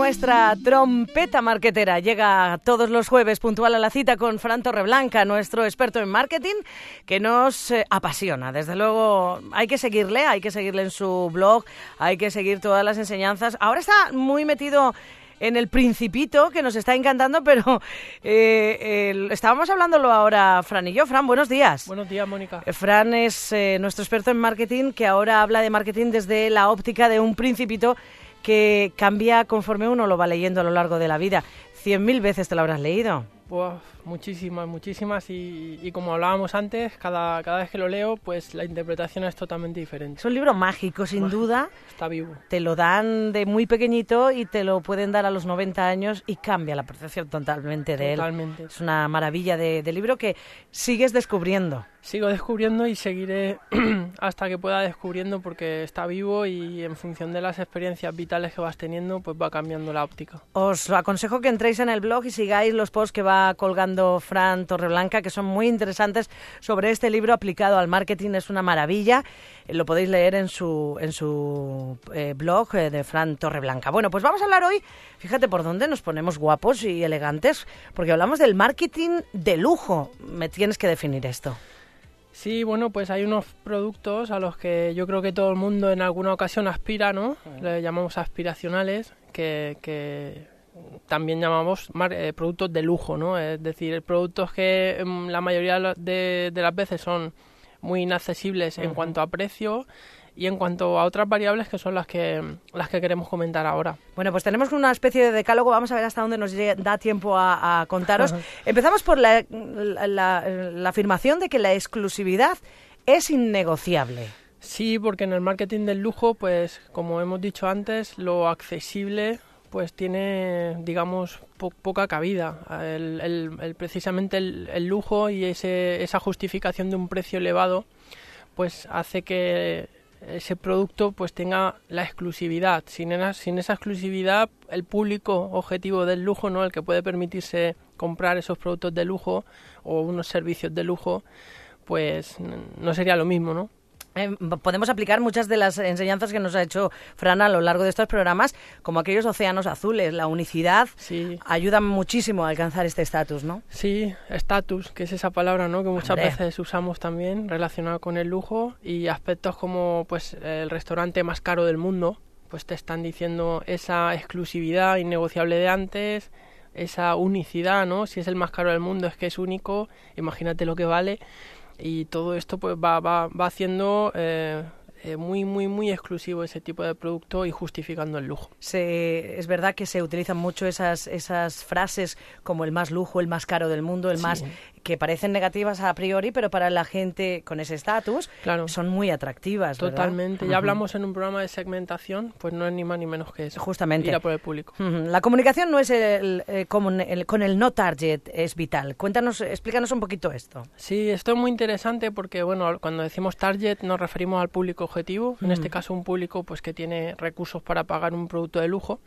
Nuestra trompeta marketera llega todos los jueves puntual a la cita con Fran Torreblanca, nuestro experto en marketing, que nos eh, apasiona. Desde luego hay que seguirle, hay que seguirle en su blog, hay que seguir todas las enseñanzas. Ahora está muy metido en el Principito, que nos está encantando, pero eh, estábamos hablándolo ahora, Fran y yo. Fran, buenos días. Buenos días, Mónica. Eh, Fran es eh, nuestro experto en marketing, que ahora habla de marketing desde la óptica de un Principito que cambia conforme uno lo va leyendo a lo largo de la vida. Cien mil veces te lo habrás leído. Pues muchísimas, muchísimas y, como hablábamos antes, cada, cada vez que lo leo, pues la interpretación es totalmente diferente. Es un libro mágico, sin duda. Está vivo. Te lo dan de muy pequeñito y te lo pueden dar a los 90 años y cambia la percepción totalmente de totalmente. él. Es una maravilla de, de libro que sigues descubriendo sigo descubriendo y seguiré hasta que pueda descubriendo porque está vivo y en función de las experiencias vitales que vas teniendo pues va cambiando la óptica. Os aconsejo que entréis en el blog y sigáis los posts que va colgando Fran Torreblanca que son muy interesantes sobre este libro aplicado al marketing, es una maravilla. Eh, lo podéis leer en su, en su eh, blog eh, de Fran Torreblanca. Bueno, pues vamos a hablar hoy, fíjate por dónde nos ponemos guapos y elegantes, porque hablamos del marketing de lujo. Me tienes que definir esto. Sí, bueno, pues hay unos productos a los que yo creo que todo el mundo en alguna ocasión aspira, ¿no? Le llamamos aspiracionales, que, también llamamos eh, productos de lujo, ¿no? Es decir, productos que mm, la mayoría de, las veces son muy inaccesibles en cuanto a precio y en cuanto a otras variables que son las que, las que queremos comentar ahora. Bueno, pues tenemos una especie de decálogo, vamos a ver hasta dónde nos da tiempo a, contaros. Empezamos por la, la, afirmación de que la exclusividad es innegociable. Sí, porque en el marketing del lujo, pues como hemos dicho antes, lo accesible pues tiene, digamos, poca cabida. El, precisamente el, lujo y ese, esa justificación de un precio elevado, pues hace que ese producto pues tenga la exclusividad. Sin, sin esa exclusividad, el público objetivo del lujo, ¿no? el que puede permitirse comprar esos productos de lujo o unos servicios de lujo, pues no sería lo mismo, ¿no? Eh, podemos aplicar muchas de las enseñanzas que nos ha hecho Fran a lo largo de estos programas, como aquellos océanos azules. La unicidad ayuda muchísimo a alcanzar este estatus, ¿no? Sí, estatus, que es esa palabra ¿no? que muchas veces usamos también relacionada con el lujo y aspectos como pues el restaurante más caro del mundo, pues te están diciendo esa exclusividad innegociable de antes, esa unicidad, ¿no? Si es el más caro del mundo es que es único, imagínate lo que vale y todo esto pues va, va, va haciendo eh, eh, muy, muy, muy exclusivo ese tipo de producto y justificando el lujo. Se, es verdad que se utilizan mucho esas, esas frases como el más lujo, el más caro del mundo, el más que parecen negativas a priori, pero para la gente con ese estatus son muy atractivas. Totalmente. Ya hablamos en un programa de segmentación, pues no es ni más ni menos que eso. Justamente. Ir por el público. La comunicación no es el, eh, como el, con el no target, es vital. Cuéntanos, explícanos un poquito esto. Sí, esto es muy interesante porque, bueno, cuando decimos target nos referimos al público objetivo, en este caso un público pues que tiene recursos para pagar un producto de lujo.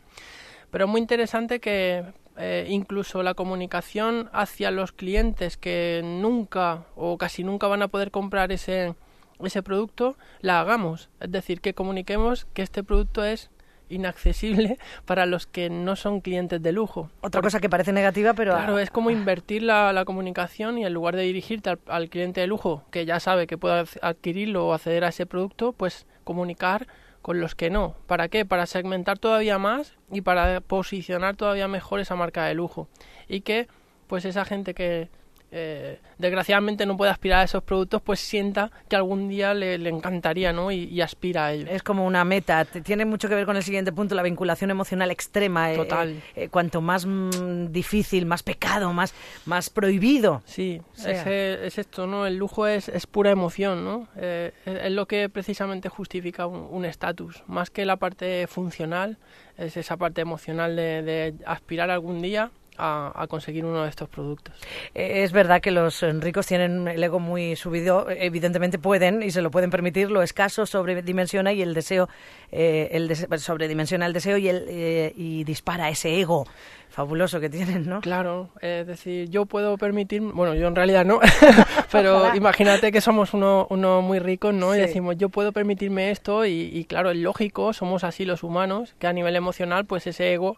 Pero es muy interesante que eh, incluso la comunicación hacia los clientes que nunca o casi nunca van a poder comprar ese, ese producto, la hagamos. Es decir, que comuniquemos que este producto es inaccesible para los que no son clientes de lujo. Otra cosa que parece negativa, pero... Claro, es como invertir la, la comunicación y en lugar de dirigirte al, al, cliente de lujo, que ya sabe que puede adquirirlo o acceder a ese producto, pues comunicar con los que no. ¿Para qué? Para segmentar todavía más y para posicionar todavía mejor esa marca de lujo. Y que pues esa gente que eh, desgraciadamente no puede aspirar a esos productos, pues sienta que algún día le, encantaría, ¿no? Y, aspira a ellos. Es como una meta. Tiene mucho que ver con el siguiente punto, la vinculación emocional extrema. Eh, Total. Eh, cuanto más mm, difícil, más pecado, más, más prohibido. Sí, es, esto, ¿no? El lujo es, es pura emoción, ¿no? es, lo que precisamente justifica un estatus, más que la parte funcional, es esa parte emocional de, de aspirar algún día a, conseguir uno de estos productos. Eh, es verdad que los ricos tienen el ego muy subido, evidentemente pueden y se lo pueden permitir, lo escaso sobredimensiona y el deseo, eh, el sobredimensiona el deseo y, el, eh, y dispara ese ego fabuloso que tienen, ¿no? Claro, es decir, yo puedo permitir, bueno, yo en realidad no, pero imagínate que somos uno, uno muy ricos, ¿no? Y decimos, yo puedo permitirme esto y, y claro, es lógico, somos así los humanos, que a nivel emocional, pues ese ego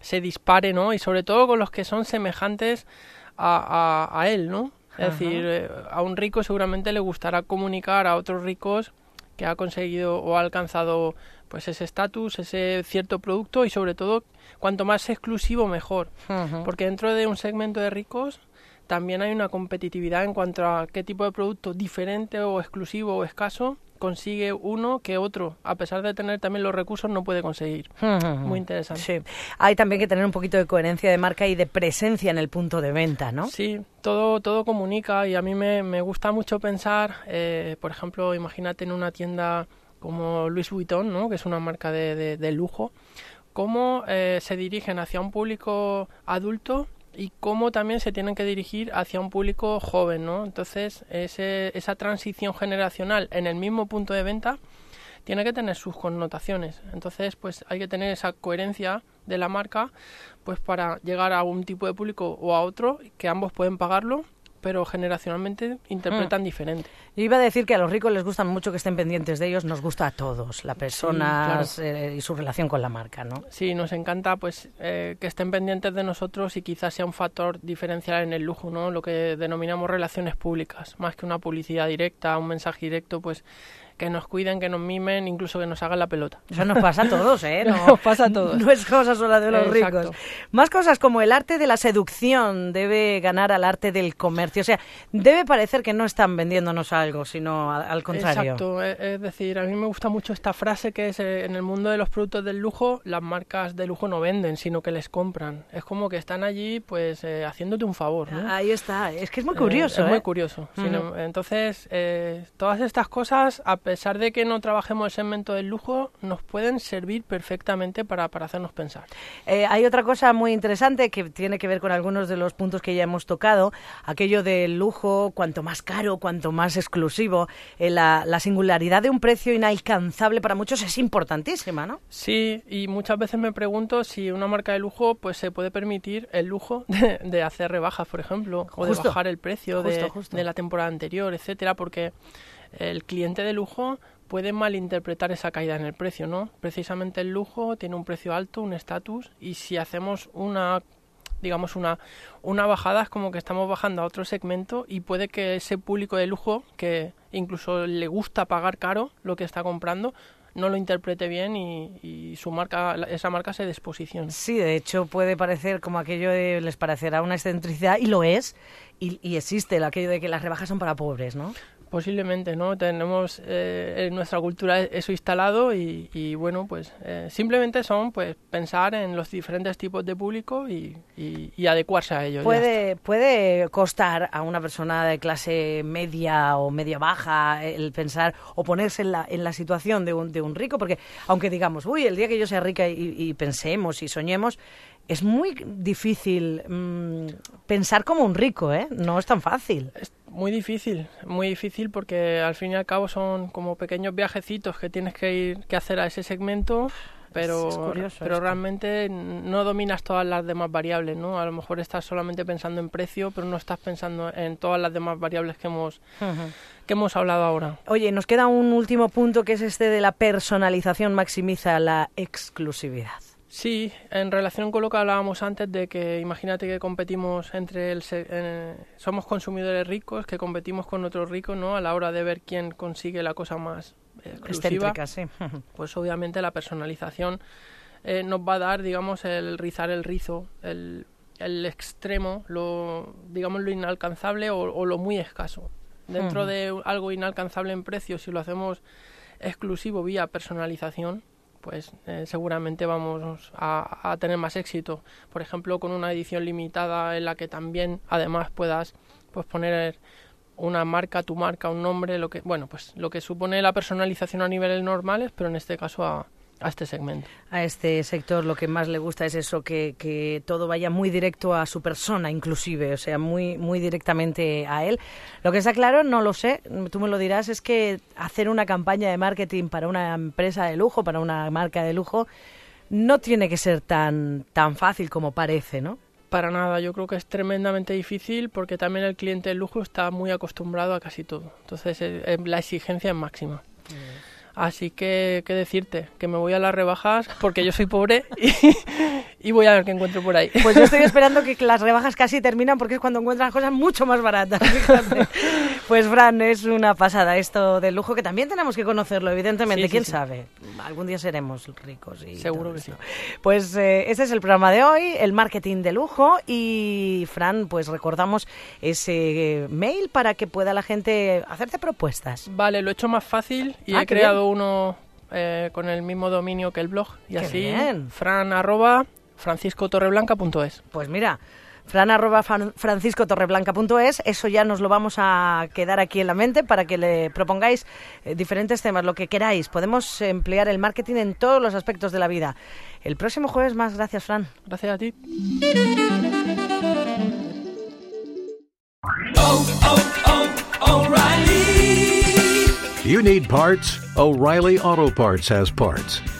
se dispare, ¿no? Y sobre todo con los que son semejantes a, a, él, ¿no? Es decir, eh, a un rico seguramente le gustará comunicar a otros ricos que ha conseguido o ha alcanzado pues ese estatus, ese cierto producto y sobre todo cuanto más exclusivo mejor, porque dentro de un segmento de ricos también hay una competitividad en cuanto a qué tipo de producto diferente o exclusivo o escaso consigue uno que otro, a pesar de tener también los recursos, no puede conseguir. Muy interesante. Sí. Hay también que tener un poquito de coherencia de marca y de presencia en el punto de venta, ¿no? Sí, todo, todo comunica y a mí me, me gusta mucho pensar, eh, por ejemplo, imagínate en una tienda como Louis Vuitton, ¿no? que es una marca de, de, lujo, cómo eh, se dirigen hacia un público adulto y cómo también se tienen que dirigir hacia un público joven, ¿no? Entonces, ese, esa transición generacional en el mismo punto de venta tiene que tener sus connotaciones. Entonces, pues hay que tener esa coherencia de la marca pues para llegar a un tipo de público o a otro que ambos pueden pagarlo pero generacionalmente interpretan mm. diferente. Yo iba a decir que a los ricos les gusta mucho que estén pendientes de ellos, nos gusta a todos, la persona eh, y su relación con la marca, ¿no? Sí, nos encanta pues eh, que estén pendientes de nosotros y quizás sea un factor diferencial en el lujo, ¿no? Lo que denominamos relaciones públicas, más que una publicidad directa, un mensaje directo, pues que nos cuiden, que nos mimen, incluso que nos hagan la pelota. Eso nos pasa a todos, ¿eh? No, nos pasa a todos. No es cosa sola de los ricos. Más cosas como el arte de la seducción debe ganar al arte del comercio. O sea, debe parecer que no están vendiéndonos algo, sino al contrario. Exacto. E, es decir, a mí me gusta mucho esta frase que es eh, en el mundo de los productos del lujo, las marcas de lujo no venden, sino que les compran. Es como que están allí, pues, eh, haciéndote un favor. ¿no? Ahí está. Es que es muy curioso. es muy curioso. entonces, todas estas cosas, a a pesar de que no trabajemos el segmento del lujo, nos pueden servir perfectamente para, para hacernos pensar. Eh, hay otra cosa muy interesante que tiene que ver con algunos de los puntos que ya hemos tocado, aquello del lujo, cuanto más caro, cuanto más exclusivo, eh, la, singularidad de un precio inalcanzable para muchos es importantísima, ¿no? Sí, y muchas veces me pregunto si una marca de lujo pues se puede permitir el lujo de, hacer rebajas, por ejemplo, o de bajar el precio de, de la temporada anterior, etcétera, porque el cliente de lujo puede malinterpretar esa caída en el precio, ¿no? Precisamente el lujo tiene un precio alto, un estatus, y si hacemos una digamos una, una bajada es como que estamos bajando a otro segmento y puede que ese público de lujo que incluso le gusta pagar caro lo que está comprando no lo interprete bien y, su marca, esa marca se desposicione. Sí, de hecho puede parecer como aquello de, les parecerá una excentricidad y lo es, y, y existe aquello de que las rebajas son para pobres, ¿no? Posiblemente, ¿no? Tenemos eh, en nuestra cultura eso instalado y, bueno, pues eh, simplemente son pues pensar en los diferentes tipos de público y, adecuarse a ellos. Puede, puede costar a una persona de clase media o media baja el pensar o ponerse en la, en la situación de un, de un rico, porque aunque digamos, uy, el día que yo sea rica y, pensemos y soñemos, es muy difícil mm, pensar como un rico, ¿eh? No es tan fácil. Muy difícil, muy difícil porque al fin y al cabo son como pequeños viajecitos que tienes que ir que hacer a ese segmento, pero pero realmente no dominas todas las demás variables, ¿no? A lo mejor estás solamente pensando en precio, pero no estás pensando en todas las demás variables que hemos que hemos hablado ahora. Oye, nos queda un último punto que es este de la personalización maximiza la exclusividad. Sí, en relación con lo que hablábamos antes de que imagínate que competimos entre el somos consumidores ricos que competimos con otros ricos, ¿no? A la hora de ver quién consigue la cosa más exclusiva. Sí. pues obviamente la personalización eh, nos va a dar, digamos, el rizar el rizo, el el extremo, lo, digamos lo inalcanzable o, lo muy escaso. Dentro de algo inalcanzable en precio, si lo hacemos exclusivo vía personalización, pues eh, seguramente vamos a, tener más éxito. Por ejemplo, con una edición limitada en la que también además puedas pues poner una marca, tu marca, un nombre, lo que bueno, pues lo que supone la personalización a niveles normales, pero en este caso a, a este segmento. A este sector lo que más le gusta es eso, que, que, todo vaya muy directo a su persona, inclusive, o sea, muy, muy directamente a él. Lo que está claro, no lo sé, tú me lo dirás, es que hacer una campaña de marketing para una empresa de lujo, para una marca de lujo, no tiene que ser tan, tan fácil como parece, ¿no? Para nada, yo creo que es tremendamente difícil porque también el cliente de lujo está muy acostumbrado a casi todo. Entonces, la exigencia es máxima. Así que, ¿qué decirte? Que me voy a las rebajas porque yo soy pobre y, voy a ver qué encuentro por ahí. Pues yo estoy esperando que las rebajas casi terminan porque es cuando encuentras cosas mucho más baratas. Pues Fran, es una pasada esto del lujo que también tenemos que conocerlo, evidentemente. ¿Quién sabe? Algún día seremos ricos. Y Seguro que sí. Pues eh, este es el programa de hoy, el marketing de lujo. Y Fran, pues recordamos ese mail para que pueda la gente hacerte propuestas. Vale, lo he hecho más fácil y ah, he creado uno eh, con el mismo dominio que el blog. Y así, fran arroba franciscotorreblanca.es. Pues mira, fran arroba franciscotorreblanca.es, eso ya nos lo vamos a quedar aquí en la mente para que le propongáis eh, diferentes temas, lo que queráis. Podemos emplear el marketing en todos los aspectos de la vida. El próximo jueves más, gracias Fran. Gracias a ti. Oh, oh, oh, You need parts? O'Reilly Auto Parts has parts.